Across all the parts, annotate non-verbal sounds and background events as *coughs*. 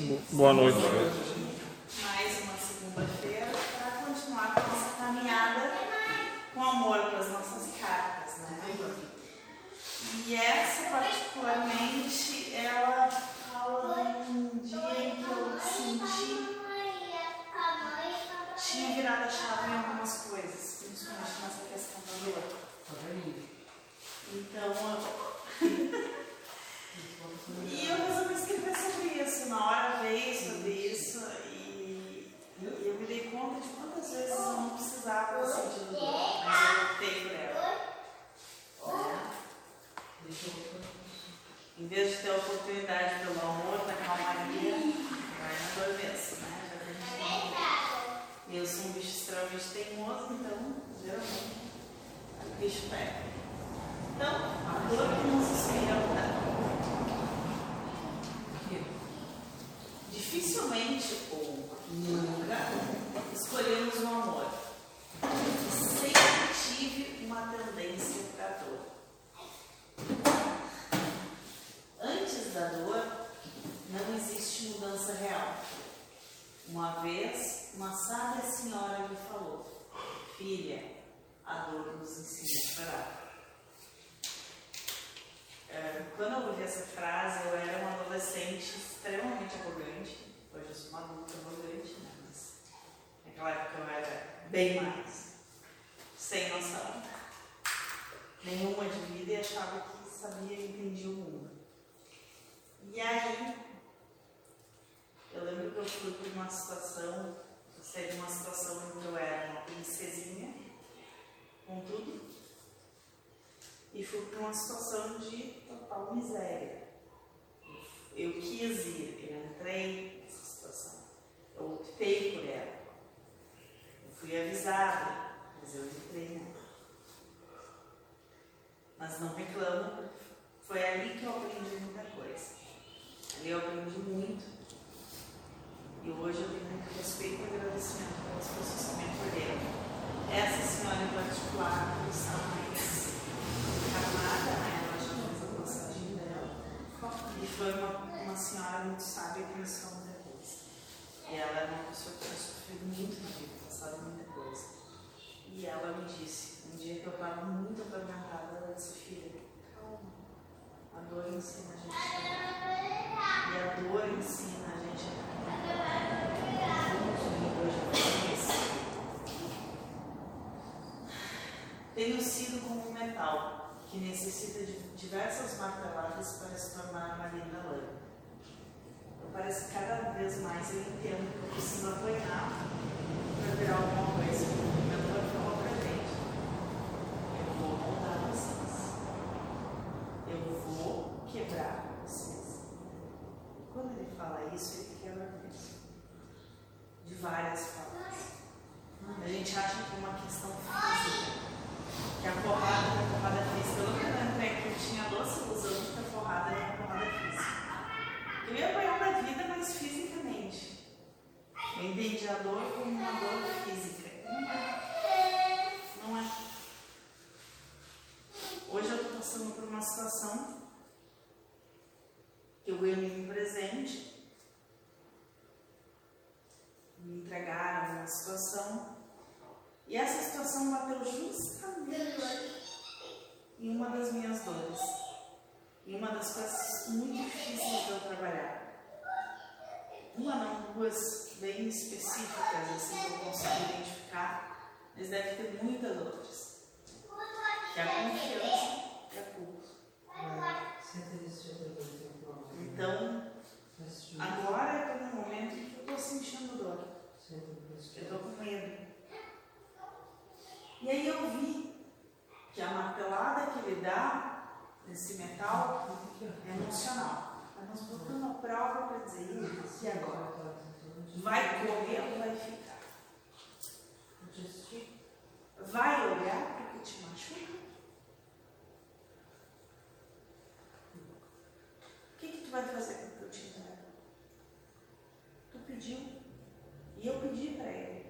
noite. Boa noite. Mais uma segunda-feira para continuar com a nossa caminhada com amor para as nossas cartas, né? E essa particularmente, ela fala de um dia em que eu senti tinha virado a chave em algumas coisas, principalmente nessa questão da dor. Então, *laughs* e eu resolvi Na hora veio sobre isso e, e eu me dei conta de quantas vezes eu não precisava sentir dor, mas eu optei por ela. Né? Em vez de ter a oportunidade pelo amor, da calmaria, vai na dor mesmo, né? Já que a. Eu sou um bicho extremamente teimoso, então, geralmente, o bicho pega. Então, a dor que nos espera dificilmente ou nunca escolhemos o amor. Sempre tive uma tendência para a dor. Antes da dor, não existe mudança real. Uma vez, uma sábia senhora me falou: Filha, a dor nos ensina a chorar. É, quando eu ouvi essa frase, eu era uma adolescente extremamente arrogante. Hoje eu sou uma adulta arrogante, né? mas naquela época eu era bem mais. Sem noção. Nenhuma de vida e achava que sabia e entendia o mundo. E aí, eu lembro que eu fui por uma situação, de uma situação em que eu era uma princesinha, com tudo, e fui para uma situação de total miséria. Eu quis ir, eu entrei nessa situação, eu optei por ela. Eu fui avisada, mas eu entrei nela. Mas não reclamo, foi ali que eu aprendi muita coisa. Ali eu aprendi muito. E hoje eu tenho muito respeito e agradecimento pelas pessoas que me acolheram. Essa senhora em particular, que está mais encarnada, né? ela já fez a passagem dela. E foi uma, uma senhora muito sábia que me ensinou muita. E ela é uma pessoa que tinha sofrido muito na vida, passado muita coisa. E ela me disse, um dia que eu estava muito atormentada, ela disse, filha, calma, a dor ensina a gente. E a dor ensina a gente Tenho sido como um metal que necessita de diversas marteladas para se tornar uma linda. Então, parece que cada vez mais eu entendo que eu preciso apanhar é é a porrada física. Eu nunca lembrei que eu tinha doce ilusão de que a porrada era a porrada física. Eu ia apanhar da vida, mas fisicamente. Eu entendi a dor como uma dor física. Não é. Não é. Hoje eu estou passando por uma situação que eu ganhei um presente. Me entregaram uma situação e essa situação bateu justamente em uma das minhas dores, em uma das coisas muito difíceis de eu trabalhar. Uma não, duas bem específicas, assim, que eu consigo identificar, mas deve ter muitas outras. Que é a confiança e a culpa. Então, agora eu estou num momento em que eu estou sentindo dor. Eu estou com medo. E aí eu vi que a martelada que ele dá nesse metal é emocional. Tá nos botando a prova para dizer e agora? Vai correr ou vai ficar? Vai olhar para o que te machuca? O que, que tu vai fazer com o que eu te entrego? Tu pediu e eu pedi para ele.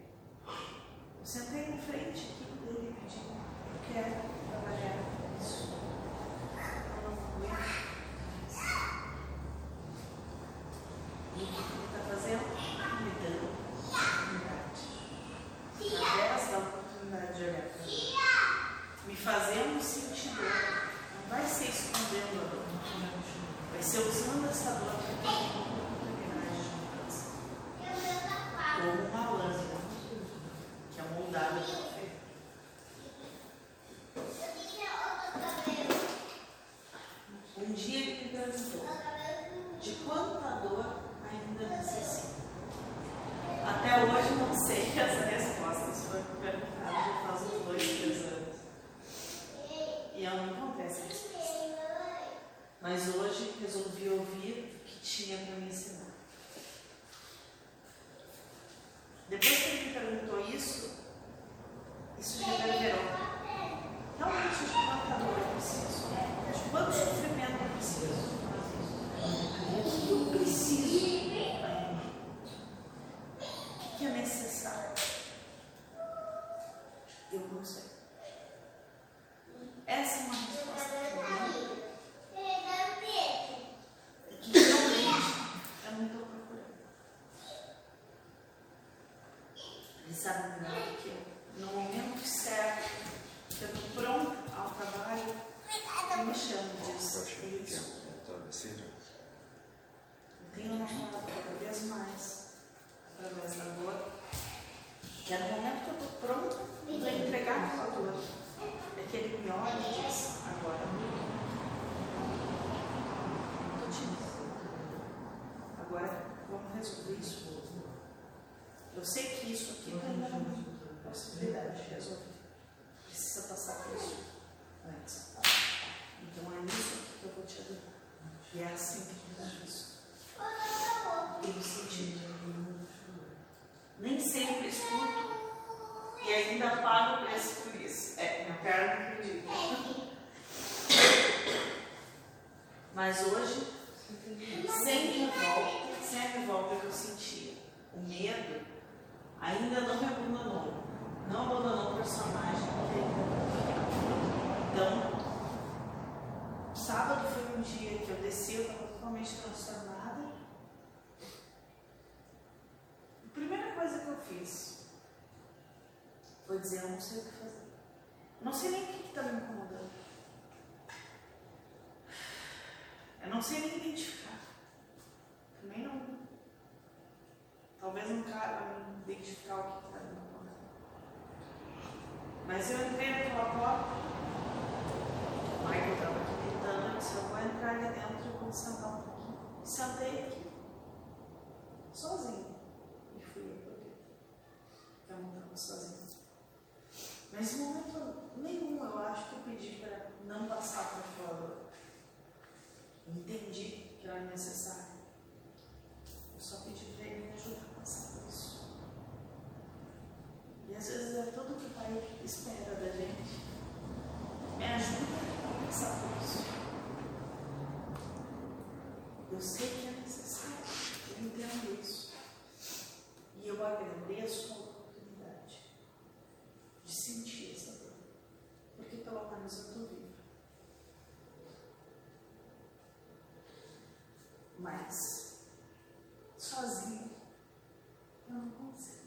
Eu sentei na frente aqui ele pediu, eu quero Mas hoje, sem revolta, sem a revolta que eu sentia, o medo ainda não me abandonou. Não abandonou o personagem Então, sábado foi um dia que eu desci, eu estava totalmente transformada. A primeira coisa que eu fiz foi dizer, eu não sei o que fazer. Não sei nem o que está me incomodando. Eu não sei nem identificar. Também não. Talvez não me identificar o que está incomodando. Mas eu entrei naquela porta. O Michael estava aqui gritando. Eu disse: Eu vou entrar ali dentro e vou sentar um pouquinho. E sentei aqui. Sozinho. E fui eu por dentro. Eu não estava sozinha. Mas em momento nenhum eu acho que eu pedi para não passar por fora. Entendi que era necessário. Eu só pedi para ele me ajudar a passar por isso. E às vezes é tudo que o Pai espera da gente. Me ajuda a passar por isso. Eu sei que é necessário. Eu entendo isso. E eu agradeço a oportunidade de sentir essa dor. Porque pelo menos eu estou viva. Mas, sozinho, eu não consigo.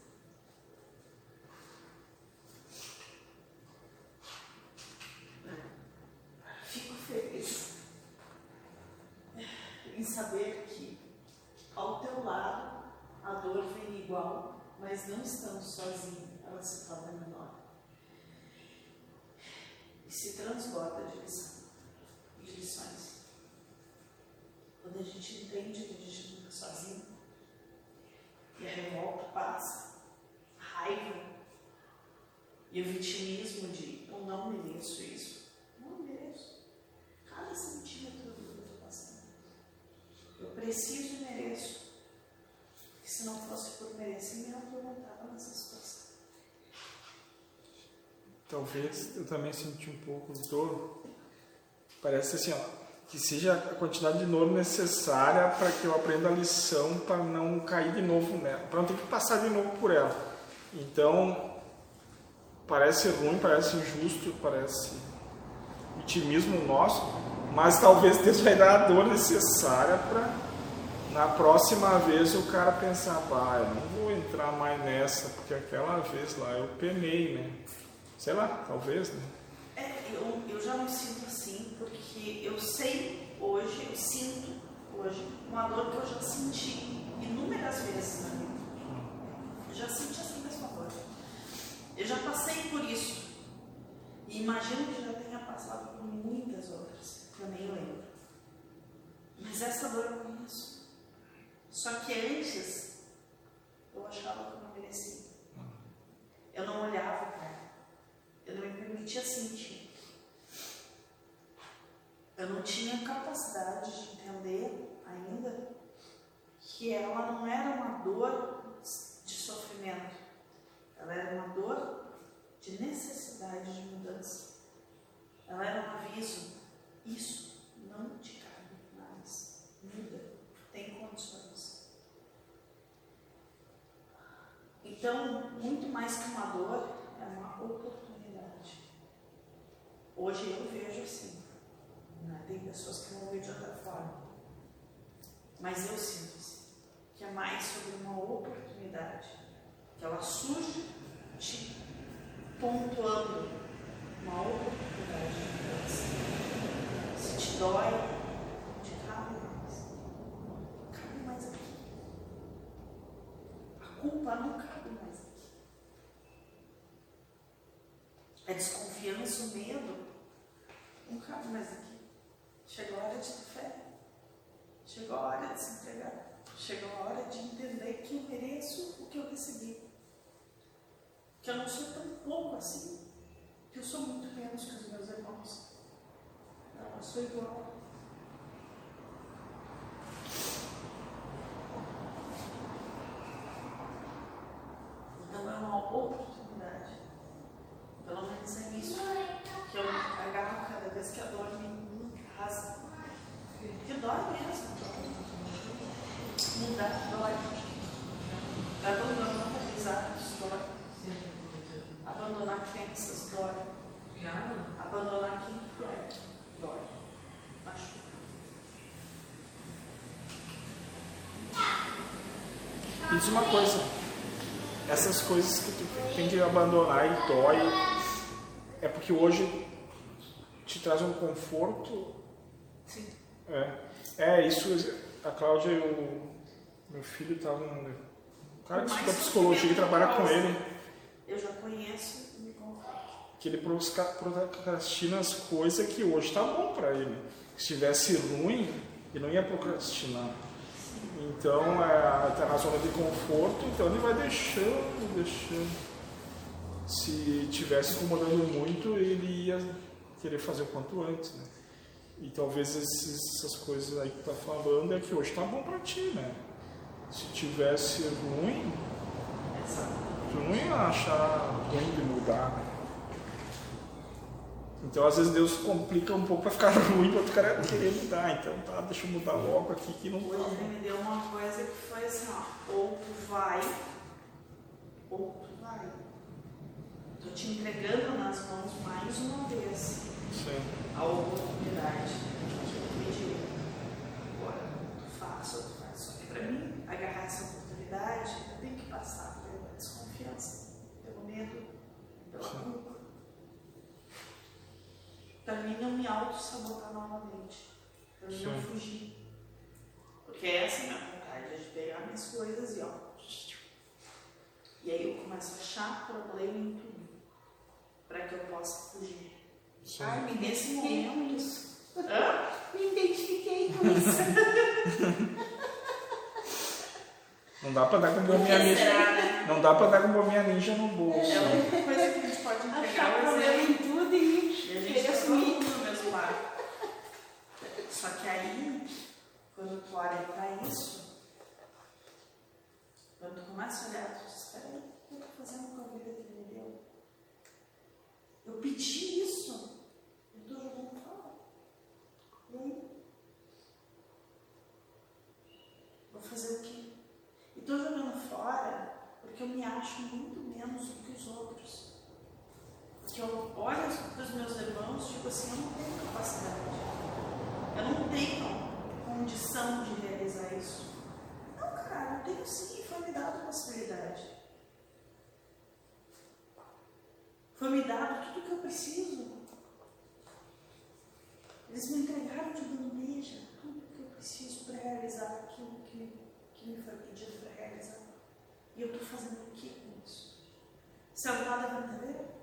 Fico feliz em saber que ao teu lado a dor vem igual, mas não estamos sozinhos, ela se torna menor. E se transborda de lição, de lições. Quando a gente entende que a gente não está sozinho, e a revolta passa, a raiva e o vitimismo de eu não mereço isso. Não mereço. Cada centímetro do que eu estou passando. Eu preciso e mereço. Porque se não fosse por merecimento, eu não estava nessa situação. Talvez eu também senti um pouco de dor. Parece assim, ó, que seja a quantidade de dor necessária para que eu aprenda a lição para não cair de novo nela, para não ter que passar de novo por ela. Então, parece ruim, parece injusto, parece vitimismo nosso, mas talvez Deus vai dar a dor necessária para na próxima vez o cara pensar, bah, eu não vou entrar mais nessa, porque aquela vez lá eu penei, né? Sei lá, talvez, né? É, eu, eu já me sinto assim, porque eu sei hoje eu sinto, hoje, uma dor que eu já senti inúmeras vezes na vida. Eu já senti essa mesma dor. Eu já passei por isso. E imagino que já tenha passado por muitas outras, que eu nem lembro. Mas essa dor eu conheço. Só que antes, eu achava que eu não merecia. Eu não olhava para ela. Eu não me permitia sentir. Eu não tinha capacidade de entender ainda que ela não era uma dor de sofrimento. Ela era uma dor de necessidade de mudança. Ela era um aviso. Isso não te cabe mais. Muda. Tem condições. Então, muito mais que uma dor, é uma oportunidade. Hoje eu vejo assim. Né? Tem pessoas que vão ver de outra forma. Mas eu sinto assim, que é mais sobre uma oportunidade. Que ela surge te pontuando uma oportunidade de mudança. Se te dói, te cabe mais. Cabe mais aqui. A culpa não cabe mais aqui. A desconfiança, o medo, não cabe mais aqui. Chegou a hora de ter fé. Chegou a hora de se entregar. Chegou a hora de entender que eu mereço o que eu recebi. Que eu não sou tão pouco assim. Que eu sou muito menos que os meus irmãos. Não, eu sou igual. Então é uma oportunidade. Pelo menos é isso que eu agarro cada vez que a dor me rasga. Que dói mesmo. Mudar dói. Abandonar aprendizados dói. Abandonar crenças dói. Abandonar quem tu é dói. Machuca. Diz uma coisa, essas coisas que tu tem que abandonar e dói, é porque hoje te traz um conforto. Sim. É, é isso, a Cláudia e o meu filho estavam. Um cara que estuda psicologia e trabalha com ele, Eu já conheço e me que ele procrastina as coisas que hoje tá bom para ele. Se estivesse ruim, ele não ia procrastinar. Então, é, tá na zona de conforto, então ele vai deixando, deixando. Se tivesse incomodando muito, ele ia querer fazer o quanto antes, né? E talvez esses- essas coisas aí que tá falando é que hoje tá bom pra ti, né? Se tivesse ruim, tu não ia achar ruim de mudar, né? Então, às vezes, Deus complica um pouco pra ficar *laughs* ruim pra outro cara querer mudar. Então, tá, deixa eu mudar logo aqui que não. Hoje ele me deu uma coisa que foi assim, ó, ou tu vai, ou tu vai. Tô te entregando nas mãos mais uma vez Sim. a oportunidade que eu pedi. Agora, tu faz ou tu faz. Só que pra mim, agarrar essa oportunidade, eu tenho que passar pela desconfiança, pelo medo, pela culpa. Pra mim não me auto-sabotar novamente. Pra mim não fugir. Porque essa é a minha vontade, é de pegar minhas coisas e ó. E aí eu começo a achar problema em tudo. Pra que eu possa fugir. Sim. Ai, me nesse momento. isso. Hã? Me identifiquei com *laughs* isso. Não dá pra dar com bombinha ninja. né? Não dá pra dar com bombinha ninja no bolso. É a única coisa que a gente pode Achar entregar o problema exemplo. em tudo e E a gente querer tá todo assumir. mundo no mesmo barco. Só que aí, quando tu olha pra isso, quando tu começa a olhar, tu diz, espera aí, eu tô fazendo com a vida que me deu? Eu pedi isso, eu tô jogando fora. E aí? Vou fazer o quê? E tô jogando fora porque eu me acho muito menos do que os outros que eu olho para os meus irmãos e digo assim, eu não tenho capacidade, eu não tenho condição de realizar isso. Não, cara, eu tenho sim, foi me dado possibilidade. Foi me dado tudo o que eu preciso. Eles me entregaram de bandeja tudo o que eu preciso para realizar aquilo que me, que me foi pedido para realizar. E eu estou fazendo o que com isso? Isso é o lado verdadeiro?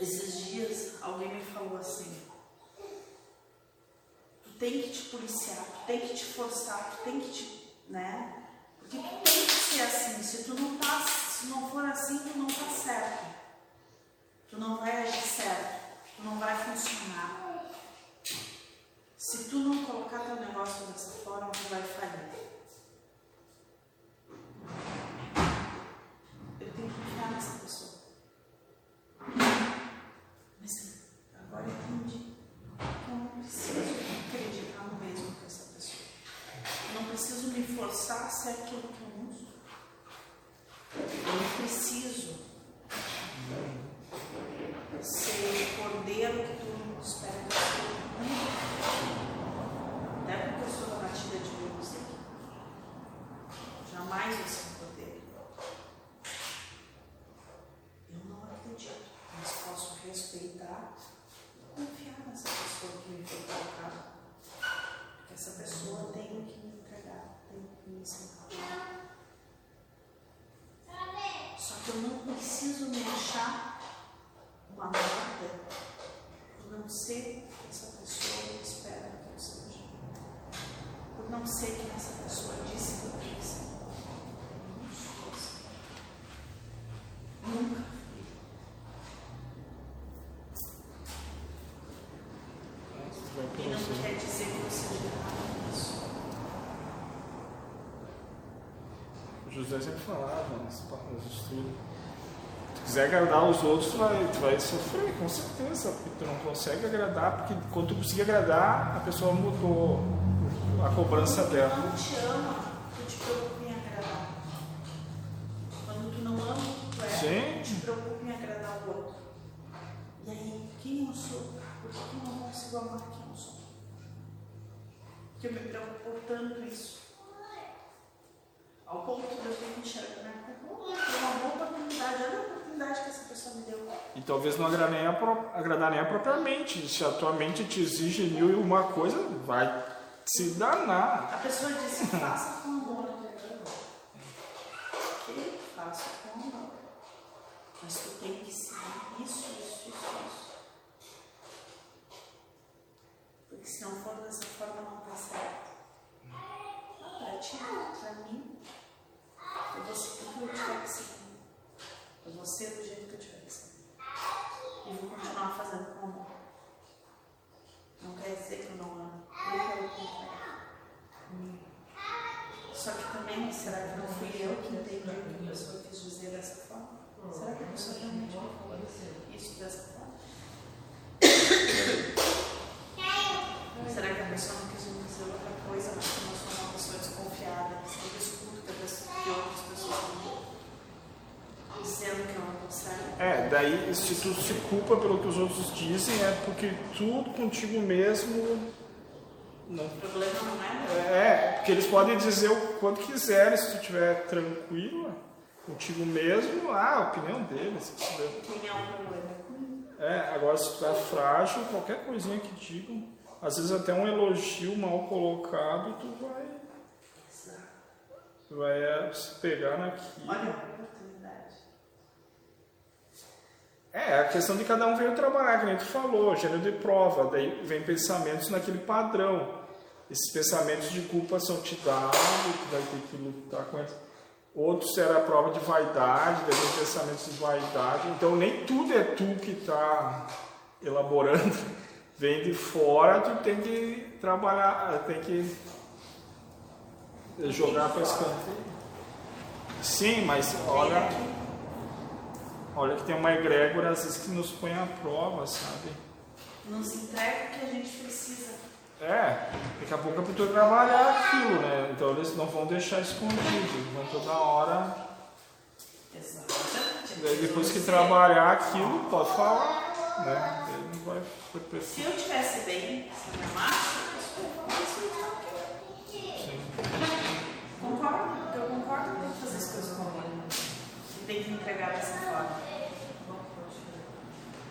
Esses dias alguém me falou assim, tu tem que te policiar, tu tem que te forçar, tu tem que te, né? Porque tu tem que ser assim, se tu não tá, se não for assim, tu não tá certo. Tu não vai agir certo, tu não vai funcionar. Se tu não colocar teu negócio dessa forma, tu vai falir. Eu tenho que confiar nessa pessoa. Mas agora eu entendi que eu não preciso acreditar no mesmo que essa pessoa. Eu não preciso me forçar a ser aquilo que eu não sou. Eu não preciso ser o cordeiro que todo mundo espera que eu seja. Até porque eu sou da batida de luz aqui. Jamais vou ser um cordeiro. Eu não acredito, mas posso respeitar e confiar nessa pessoa que me foi colocada. Porque essa pessoa tem o que me entregar, tem o que me ensinar. Só que eu não preciso me achar uma nada por não ser essa pessoa que espera que eu seja. Por não ser quem essa pessoa disse que eu queria ser. Eu não sou assim. Nunca fui. Vai por E não você. quer dizer que eu seja errado nisso. José sempre falava nos nos estudos. Se tu quiser agradar os outros, tu vai, tu vai sofrer, com certeza. Porque tu não consegue agradar, porque quando tu conseguir agradar, a pessoa mudou a cobrança Quando dela. tu não te ama, tu te preocupa em agradar. Quando tu não ama tu é, Sim. tu te preocupa em agradar o outro. E aí, quem eu sou? Por que que eu não consigo amar quem eu sou? Porque eu me preocupo tanto isso. Ao ponto de eu ter que enxergar. Foi uma boa oportunidade. Olha a oportunidade que essa pessoa me deu. E talvez não agradar nem a, pró- agradar nem a própria mente. Se a tua mente te exige mil e uma coisa, vai se danar. A pessoa disse, faça com amor. Ok, faço com amor. Mas tu tem que seguir isso, isso, isso, isso. Porque se não for dessa forma, não tá certo. Pra ti, pra mim, eu vou seguir que eu tiver que seguir. Eu vou ser do jeito que eu tiver que ser. E vou continuar fazendo com amor. Não quer dizer que eu não amo. Eu quero contrário. Só que também, será que não fui eu que entendi o que a pessoa quis dizer dessa forma? Será que a pessoa realmente falou isso dessa forma? *coughs* Será que a pessoa não quis dizer outra coisa, mas que eu sou uma pessoa desconfiada, sempre que, outras pessoas estão dizendo que eu não consigo? É, daí se tu se culpa pelo que os outros dizem, é porque tu contigo mesmo não O problema não é. É, porque eles podem dizer o quanto quiserem se tu estiver tranquilo contigo mesmo, ah, a opinião deles. Quem é? É, agora se tu é frágil, qualquer coisinha que digam, às vezes até um elogio mal colocado, tu vai, vai é, se pegar naquilo. Olha a oportunidade. É, a questão de cada um veio trabalhar, que nem tu falou, gênero de prova, daí vem pensamentos naquele padrão. Esses pensamentos de culpa são te dados, tu vai ter que lutar com eles. Outros era a prova de vaidade, daí vem pensamentos de vaidade. Então nem tudo é tu que está elaborando, *laughs* vem de fora, tu tem que trabalhar, tem que jogar para escanteio. Sim, mas olha, olha que tem uma egrégora às vezes que nos põe à prova, sabe? Nos entrega o que a gente precisa. É, daqui a pouco é para tu trabalhar aquilo, né? Então eles não vão deixar escondido, vão toda hora. Exatamente. Daí depois que trabalhar aquilo, pode falar, né? Ele não vai foi Se eu estivesse bem, se eu amasse, eu então. Sim. Concordo, eu concordo que tem que fazer as coisas comigo. E tem que entregar dessa forma.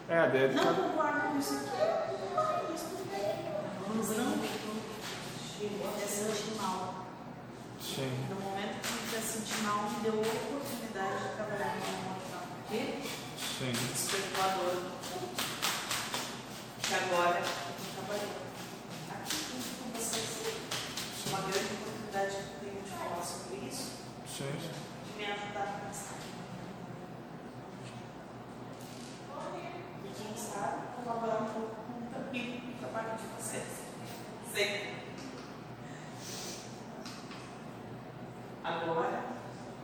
É, deve Não ficar. concordo com isso aqui. Isso tudo bem. Vamos não é sentir mal. Sim, No momento que eu sentir mal, me deu a oportunidade de trabalhar com uma Porque sim. especulador. Que agora eu estou trabalhando aqui junto com vocês. Uma grande oportunidade que eu tenho de falar sobre isso, Sim, sim. de me ajudar a pensar. E quem sabe, colaborar um pouco com também o trabalho de vocês. Sempre. Agora,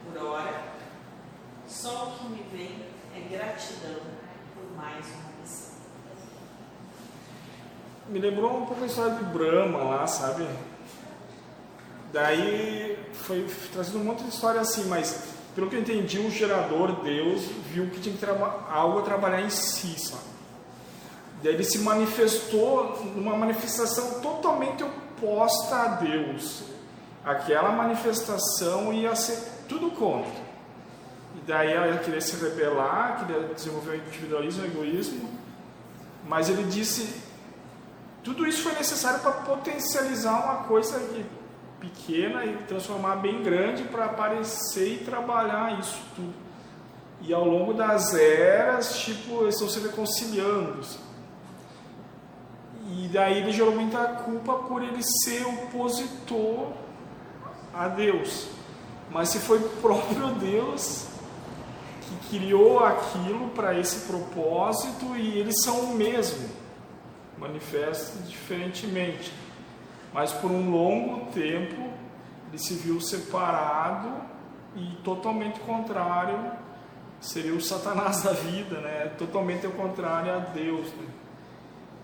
por hora, só o que me vem é gratidão por mais uma missão. Me lembrou um pouco a história de Brahma lá, sabe? Daí foi trazendo um monte de história assim, mas pelo que eu entendi, o gerador, Deus, viu que tinha que algo a trabalhar em si, sabe? Daí ele se manifestou numa manifestação totalmente oposta a Deus. Aquela manifestação ia ser tudo contra. E daí ela queria se rebelar, queria desenvolver o individualismo, o egoísmo. Mas ele disse: tudo isso foi necessário para potencializar uma coisa que- pequena e transformar bem grande para aparecer e trabalhar isso tudo. E ao longo das eras, tipo, eles estão se reconciliando. E daí ele gerou muita culpa por ele ser opositor a Deus. Mas se foi o *laughs* próprio Deus que criou aquilo para esse propósito e eles são o mesmo, manifestam diferentemente. Mas por um longo tempo ele se viu separado e totalmente contrário, seria o Satanás *laughs* da vida, né? Totalmente ao contrário a Deus. Né?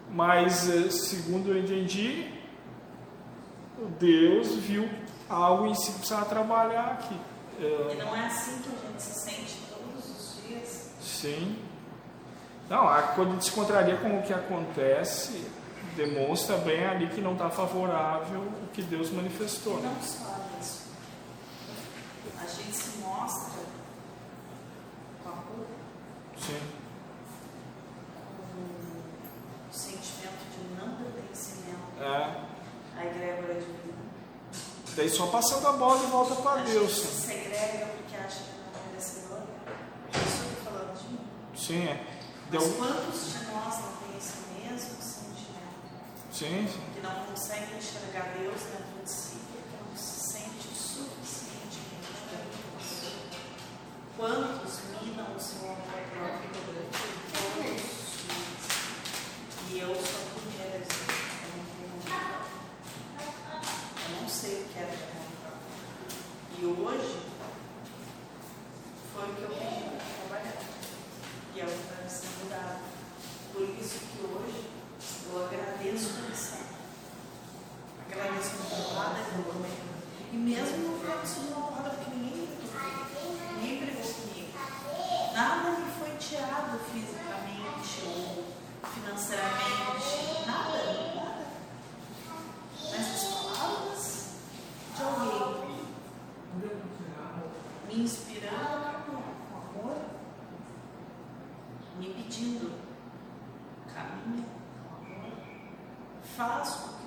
Mas, eh, segundo eu entendi, Deus viu algo em si que precisava trabalhar aqui. E não é assim que a gente se sente todos os dias. Sim. Não, a- quando a gente se contraria com o que acontece, demonstra bem ali que não está favorável o que Deus manifestou. E Né? não só isso. A gente se mostra com a culpa, Sim. com o sentimento de não pertencimento É. à egrégora divina. Daí só passando a bola de volta A para gente Deus. se segrega porque acha que não é merecedor. Isso eu estou falando de mim. Sim, é. Mas quantos de nós não têm esse mesmo sentimento? Sim, sim. Que não conseguem enxergar Deus dentro me inspirava com amor, me pedindo, caminho, com amor, faz o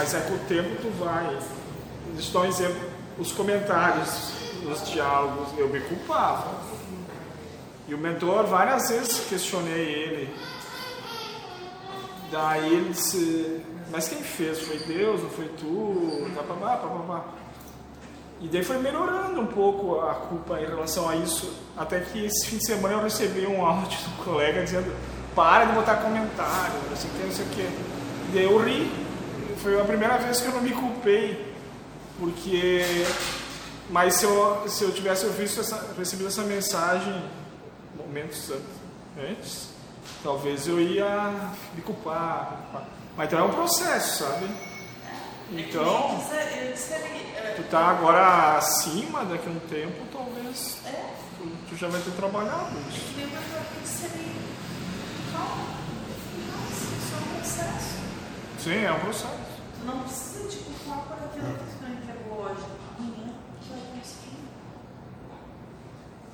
mas é com o tempo tu vai. Um exemplo. Os comentários, os diálogos, eu me culpava. E o mentor, várias vezes questionei ele. Daí ele disse, mas quem fez? Foi Deus, não foi tu? Papapá, papapá. E daí foi melhorando um pouco a culpa em relação a isso. Até que esse fim de semana eu recebi um áudio *laughs* do colega dizendo, para de botar comentário, não sei o que, não sei o que. E daí eu ri. Foi a primeira vez que eu não me culpei. Porque. Mas se eu, se eu tivesse visto essa, recebido essa mensagem momentos antes, talvez eu ia me culpar. me culpar. Mas então é um processo, sabe? Então, é, tu tá agora acima daqui a um tempo, talvez é, tu, tu já vai ter trabalhado isso. que nem mentor que ali, calma, isso é um processo. Sim, é um processo. Tu não precisa te culpar por aquilo que tu não entregou hoje. Amanhã tu vai conseguir.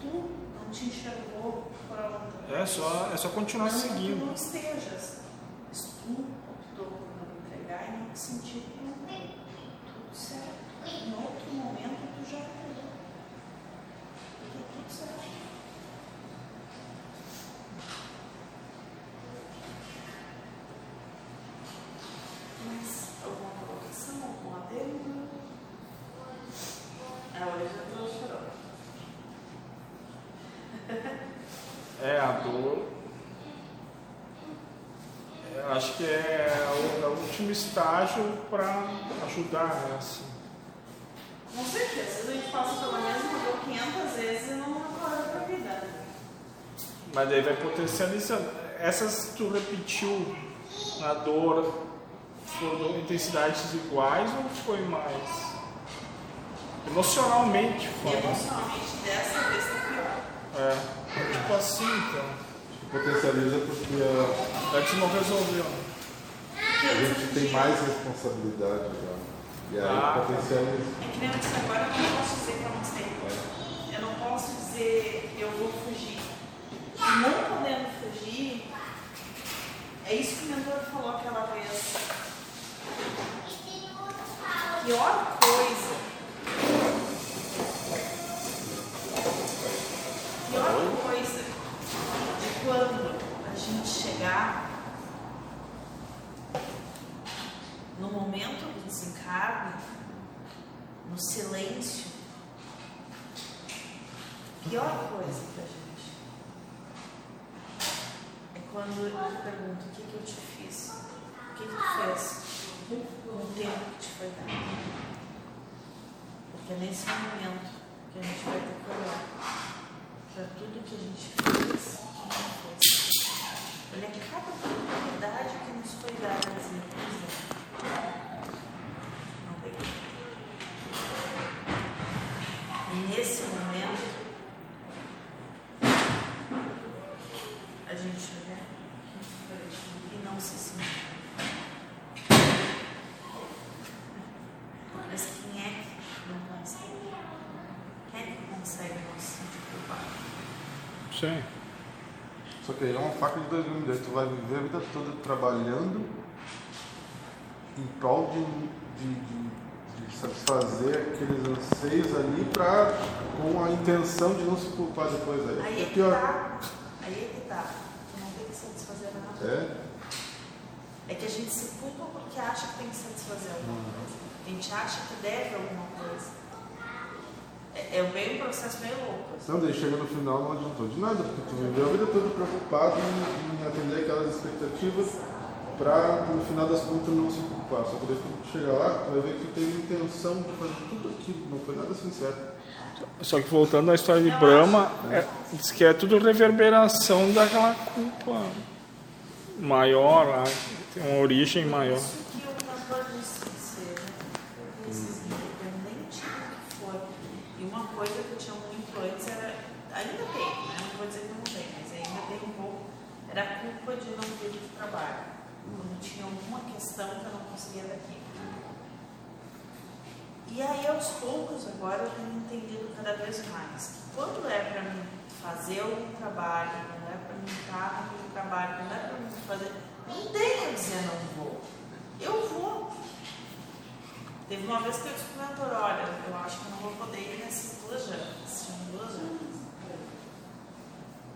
Tu não te enxergou por ontem. É só, é só continuar não, Tu seguindo. não estejas. Mas tu optou por não entregar e não te sentir pronto. Tudo certo. Em outro momento tu já entregou. E tá tudo certo. Mais alguma colocação, algum adendo? Ah, hoje eu tô chorando. É, a dor. Eu acho que é o, é o último estágio para ajudar, né? Assim. Com certeza, às vezes a gente passa pela mesma dor 500 vezes e não acorda pra vida. Mas daí vai potencializando. Essas tu repetiu na dor, foram intensidades iguais ou foi mais? Emocionalmente foi. emocionalmente dessa vez tá pior. É. Tipo assim, então. Potencializa porque a, Antes não resolveu. A gente tem mais responsabilidade já. E aí Ah, potencializa. É que nem eu disse agora, eu não posso dizer que eu não sei. Eu não posso dizer eu vou fugir. Não podendo fugir, é isso que o mentor falou aquela vez. A pior coisa. a Pior coisa de quando a gente chegar no momento do desencarne, no silêncio, pior coisa pra gente é quando eu pergunto o que, que eu te fiz, o que, que tu fez o tempo que te foi dado. Porque é nesse momento que a gente vai ter que olhar para tudo que a gente fez e não. Olha cada oportunidade que nos foi dada a dizer, pois é, não peguei. E nesse momento, a gente olha e não se sentir. Mas quem é que não consegue? Quem é que consegue não se sentir culpado? Sim. Só que aí é uma faca de dois. Daí Tu vai viver a vida toda trabalhando em prol de, de, de- de satisfazer aqueles anseios ali pra, com a intenção de não se culpar depois. Aí, Aí é é que pior. tá. Aí é que tá. Tu não tem que satisfazer nada. É? É que a gente se culpa porque acha que tem que satisfazer alguma Hum. A gente acha que deve alguma coisa. É, é bem um processo meio louco. assim. Não, daí chega no final não adiantou de nada, porque tu viveu a vida toda preocupado em, em atender aquelas expectativas para no final das contas não se preocupar. Só que daí quando tu chega lá, tu vai ver que tu teve intenção de fazer tudo aquilo, não foi nada sincero. Só que voltando à história de Brahma, é, diz que é tudo reverberação daquela culpa maior tem uma origem maior. Isso que o cantor disse que ser, né? Esses independente do que for. E uma coisa que eu tinha muito antes era. Ainda tem, né? Não vou dizer que não tem, mas ainda tem um pouco. Era a culpa de não vir do trabalho. Alguma questão que eu não conseguia daqui. E aí, aos poucos, agora eu tenho entendido cada vez mais que quando é para mim fazer algum trabalho, quando é para mim estar naquele trabalho, quando é para mim fazer. Não tem eu dizer não vou. Eu vou. Teve uma vez que eu disse pro mentor, olha, eu acho que não vou poder ir nessas duas jantas. São duas jantas.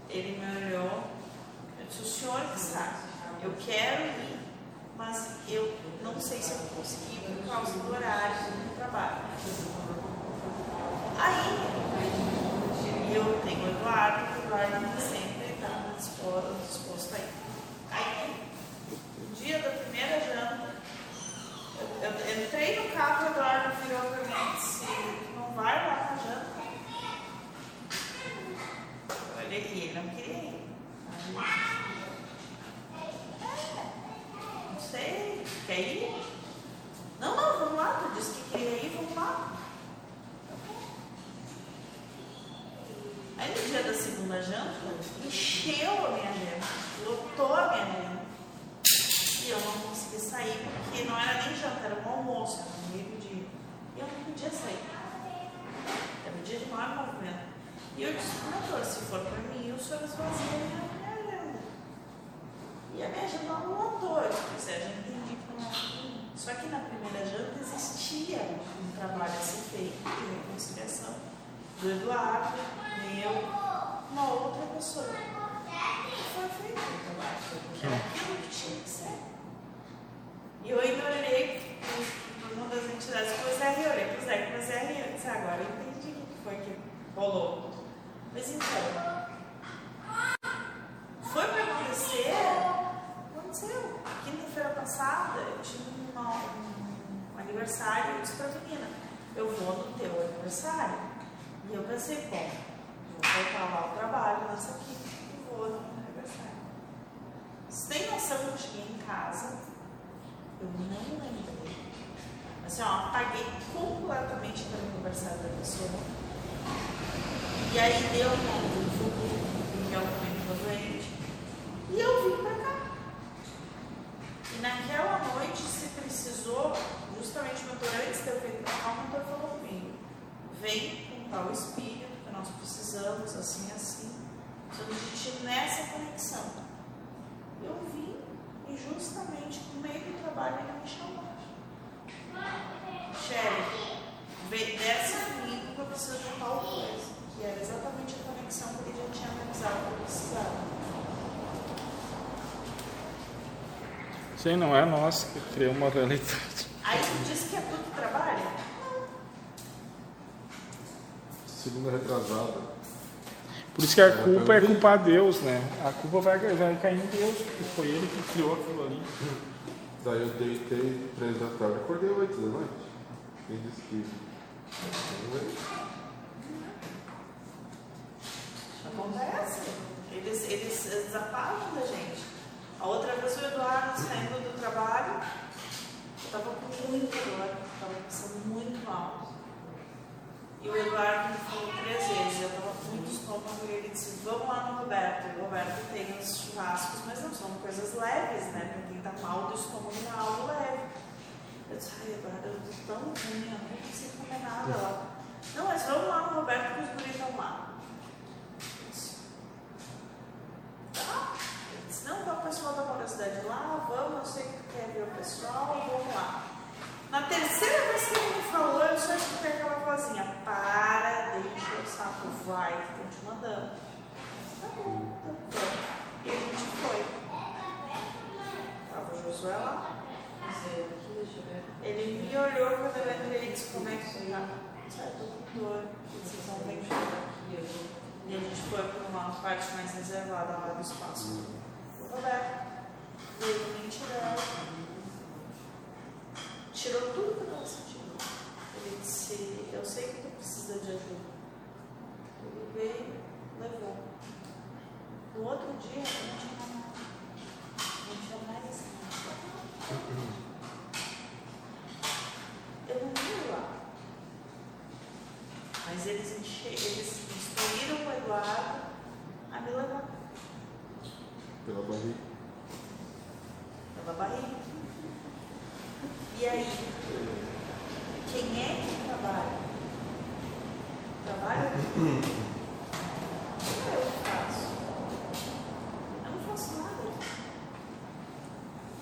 Ele me olhou, eu disse, o senhor que sabe, eu quero ir, mas eu não sei se eu vou conseguir por causa do horário do trabalho. Aí, eu tenho o Eduardo, o Eduardo sempre está disposto, disposto a ir. Aí, no dia da primeira janta, eu, eu entrei no carro, o Eduardo virou para mim e disse, "Tu não vai lá na janta? Eu olhei ele não queria ir. Aí, sei, quer ir? Não, não, vamos lá, tu disse que queria ir, vamos lá. Aí no dia da segunda janta, encheu a minha agenda, lotou a minha agenda. E eu não consegui sair, porque não era nem janta, era um almoço, era no meio dia. E eu não podia sair. Era um dia de maior movimento. E eu disse, doutor, se for para mim, o senhor esvazia a minha minha. E a minha agenda não lotou, eu disse, eu já entendi que mim. Só que na primeira janta existia um trabalho a ser feito de reconciliação do Eduardo, meu, uma outra pessoa. E foi feito o trabalho, era aquilo que tinha que ser. E eu ainda olhei para uma das entidades que Zé Rio, olhei para o Zé, o Zé Rio, eu disse, agora eu entendi o que foi que rolou. Mas então, foi para acontecer, aconteceu. Quinta-feira passada tive uma- um aniversário, eu disse para a menina, eu vou no teu aniversário. E eu pensei, bom, vou voltar lá ao trabalho nessa quinta e vou no aniversário. Você tem noção que eu cheguei em casa, eu não lembrei. Assim, ó, apaguei completamente para o aniversário da pessoa. E aí deu um fogo, Miguel também ficou doente. E eu vim pra. E naquela noite se precisou, justamente o mentor, antes de eu vir pra cá, o mentor falou comigo, vem com tal espírito, que nós precisamos, assim, assim. Precisamos de ti nessa conexão. Eu vim e justamente no meio do trabalho ele me chamou. Sherry, vem desce comigo que eu preciso de tal coisa. Que era exatamente a conexão que ele já tinha me avisado que eu precisava. Sim, não é nós que criamos uma realidade. Aí tu disse que é tudo trabalho? Segunda retrasada. Por isso que a culpa é culpar Deus, né? A culpa vai, vai cair em Deus, porque foi ele que criou aquilo ali. Daí eu deitei três da tarde, acordei oito da noite. Quem disse que. Acontece. Eles, eles, eles apagam da gente. A outra vez o Eduardo saindo do trabalho, eu estava com muita dor, estava passando muito mal. E o Eduardo me falou três vezes, eu estava muito estômago e ele disse, vamos lá no Roberto. O Roberto tem os churrascos, mas não são coisas leves, né? Para quem está mal do estômago não é algo leve. Eu disse, ai Eduardo, eu estou tão ruim, eu não consigo comer nada lá. Não, mas vamos lá no Roberto que os guris estão lá. Eu disse, Tá. Ele disse, não, vai o pessoal da curiosidade vamos, eu sei que quer ver o pessoal, vamos lá. Na terceira vez que ele me falou, eu só escutei aquela vozinha, para, deixa o saco, vai, que estão te mandando. Tá bom, tá bom. E a gente foi. Tava o Josué lá. Ele me olhou quando eu entrei e disse como é que tá? Tô com dor. Vocês vão que. E a gente foi para uma parte mais reservada lá do espaço. Roberto veio me tirar. Tirou tudo que eu estava sentindo. Ele disse, eu sei que tu precisa de ajuda. Ele veio, levou. No outro dia, não tinha nada. Não tinha mais nada. Eu não ia lá. Mas eles, enche, eles instruíram o Eduardo a me levar Pela barriga. Pela barriga. E aí, quem é que trabalha? Trabalha? *clears throat* O que eu faço? Eu não faço nada.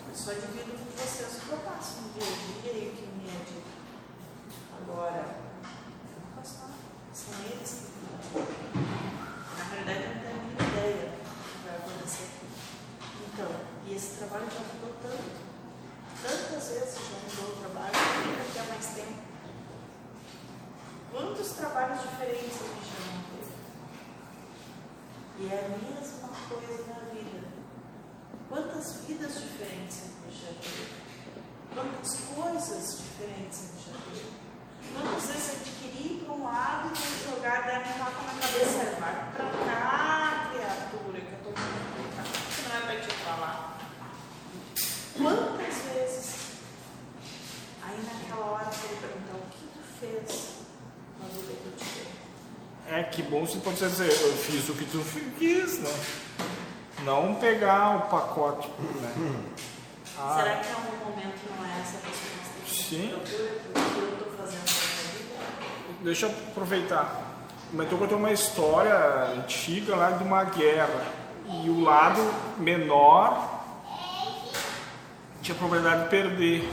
Eu só divido com vocês o que eu faço no dia a dia e o que me é dito. Agora, eu não faço nada. São eles que fazem. Na realidade, eu não tenho a mínima ideia do que vai acontecer aqui. Então, e esse trabalho já mudou tanto. Tantas vezes já mudou o trabalho, eu não quer mais tempo. Quantos trabalhos diferentes a gente já não teve? E é a mesma coisa na vida. Quantas vidas diferentes a gente já teve? Quantas coisas diferentes a gente já teve? Quantas vezes a gente queria ir para um lado e nos jogar, dar um tapa na cabeça, é, vai para cá, criatura, que eu estou muito cá. Isso não é para te falar. Quantas vezes? Aí naquela hora ele perguntou, o que tu fez na vida que eu te bom você pode dizer, eu fiz o que tu quis, né? Não pegar o pacote, né? Ah, Será que em algum momento não é essa pessoa que você Sim. procura o que eu estou fazendo na minha vida? Deixa eu aproveitar. Mas eu contei uma história antiga lá de uma guerra. E o lado menor tinha probabilidade de perder.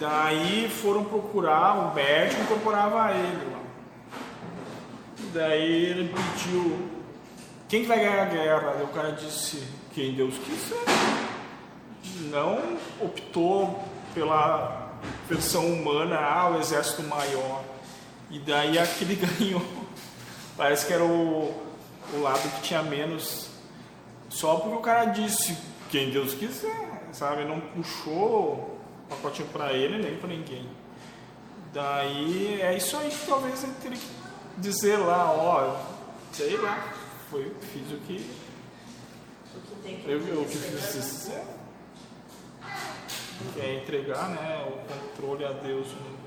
Daí foram procurar um médico e incorporava ele lá. Daí ele pediu, quem que vai ganhar a guerra? Daí o cara disse, quem Deus quiser. Não optou pela versão humana, ah, o exército maior. E daí aquele *laughs* ganhou. Parece que era o, o lado que tinha menos. Só porque o cara disse quem Deus quiser, sabe? Não puxou pacotinho pra ele nem pra ninguém. Daí é isso aí que talvez ele teria que dizer lá, ó, sei lá, foi, fiz o que O que tem que eu, eu que fiz isso. É entregar né, o controle a Deus. né?